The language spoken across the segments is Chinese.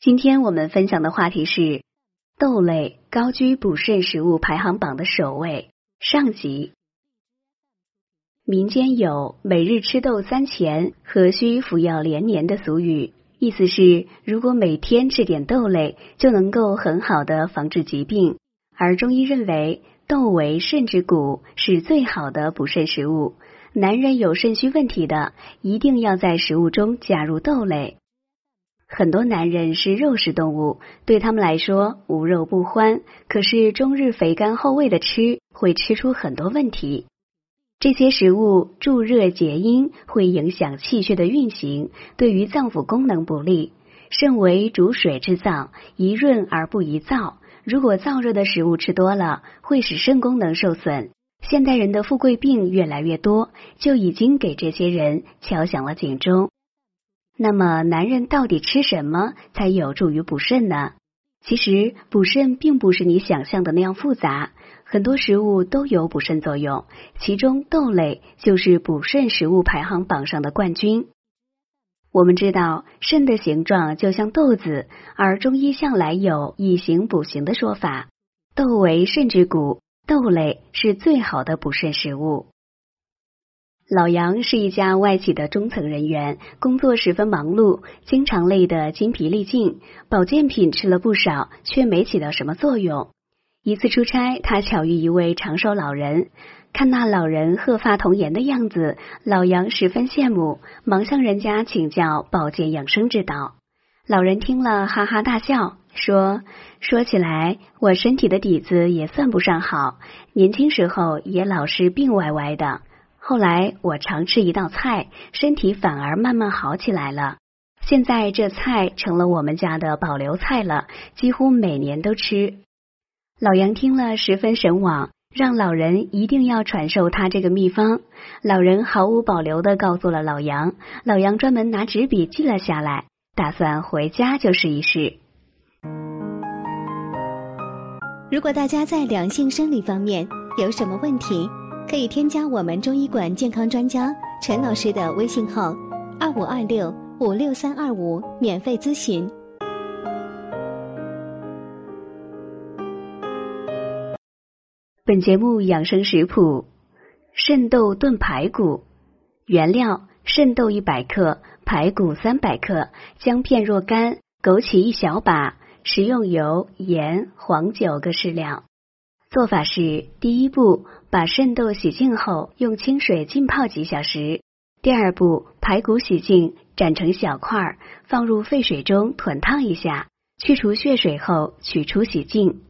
今天我们分享的话题是豆类高居补肾食物排行榜的首位。上集，民间有“每日吃豆三钱，何须服药连年”的俗语，意思是如果每天吃点豆类，就能够很好的防治疾病。而中医认为，豆为肾之谷，是最好的补肾食物。男人有肾虚问题的，一定要在食物中加入豆类。很多男人是肉食动物，对他们来说无肉不欢。可是终日肥甘厚味的吃，会吃出很多问题。这些食物助热结阴，会影响气血的运行，对于脏腑功能不利。肾为主水之脏，宜润而不宜燥。如果燥热的食物吃多了，会使肾功能受损。现代人的富贵病越来越多，就已经给这些人敲响了警钟。那么，男人到底吃什么才有助于补肾呢？其实，补肾并不是你想象的那样复杂，很多食物都有补肾作用，其中豆类就是补肾食物排行榜上的冠军。我们知道，肾的形状就像豆子，而中医向来有以形补形的说法，豆为肾之谷，豆类是最好的补肾食物。老杨是一家外企的中层人员，工作十分忙碌，经常累得筋疲力尽。保健品吃了不少，却没起到什么作用。一次出差，他巧遇一位长寿老人，看那老人鹤发童颜的样子，老杨十分羡慕，忙向人家请教保健养生之道。老人听了，哈哈大笑，说：“说起来，我身体的底子也算不上好，年轻时候也老是病歪歪的。”后来我常吃一道菜，身体反而慢慢好起来了。现在这菜成了我们家的保留菜了，几乎每年都吃。老杨听了十分神往，让老人一定要传授他这个秘方。老人毫无保留的告诉了老杨，老杨专门拿纸笔记了下来，打算回家就试一试。如果大家在两性生理方面有什么问题？可以添加我们中医馆健康专家陈老师的微信号：二五二六五六三二五，免费咨询。本节目养生食谱：肾豆炖排骨。原料：肾豆一百克，排骨三百克，姜片若干，枸杞一小把，食用油、盐、黄酒各适量。做法是：第一步，把肾豆洗净后用清水浸泡几小时；第二步，排骨洗净，斩成小块，放入沸水中滚烫一下，去除血水后取出洗净；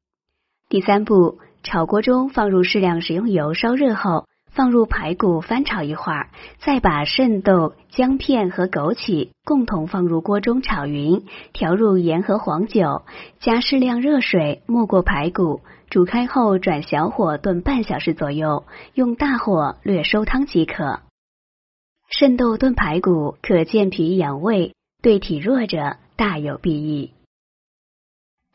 第三步，炒锅中放入适量食用油，烧热后放入排骨翻炒一会儿，再把肾豆、姜片和枸杞共同放入锅中炒匀，调入盐和黄酒，加适量热水没过排骨。煮开后转小火炖半小时左右，用大火略收汤即可。肾豆炖排骨可健脾养胃，对体弱者大有裨益。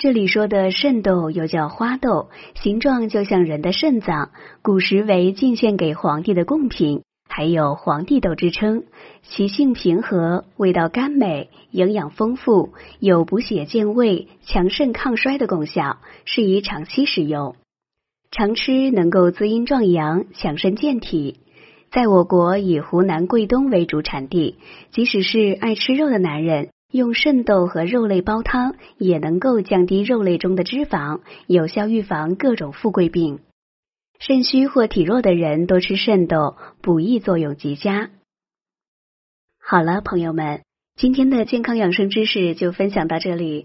这里说的肾豆又叫花豆，形状就像人的肾脏，古时为进献给皇帝的贡品。还有皇帝豆之称，其性平和，味道甘美，营养丰富，有补血健胃、强肾抗衰的功效，适宜长期食用。常吃能够滋阴壮阳、强身健体。在我国以湖南、桂东为主产地，即使是爱吃肉的男人，用肾豆和肉类煲汤，也能够降低肉类中的脂肪，有效预防各种富贵病。肾虚或体弱的人多吃肾豆，补益作用极佳。好了，朋友们，今天的健康养生知识就分享到这里。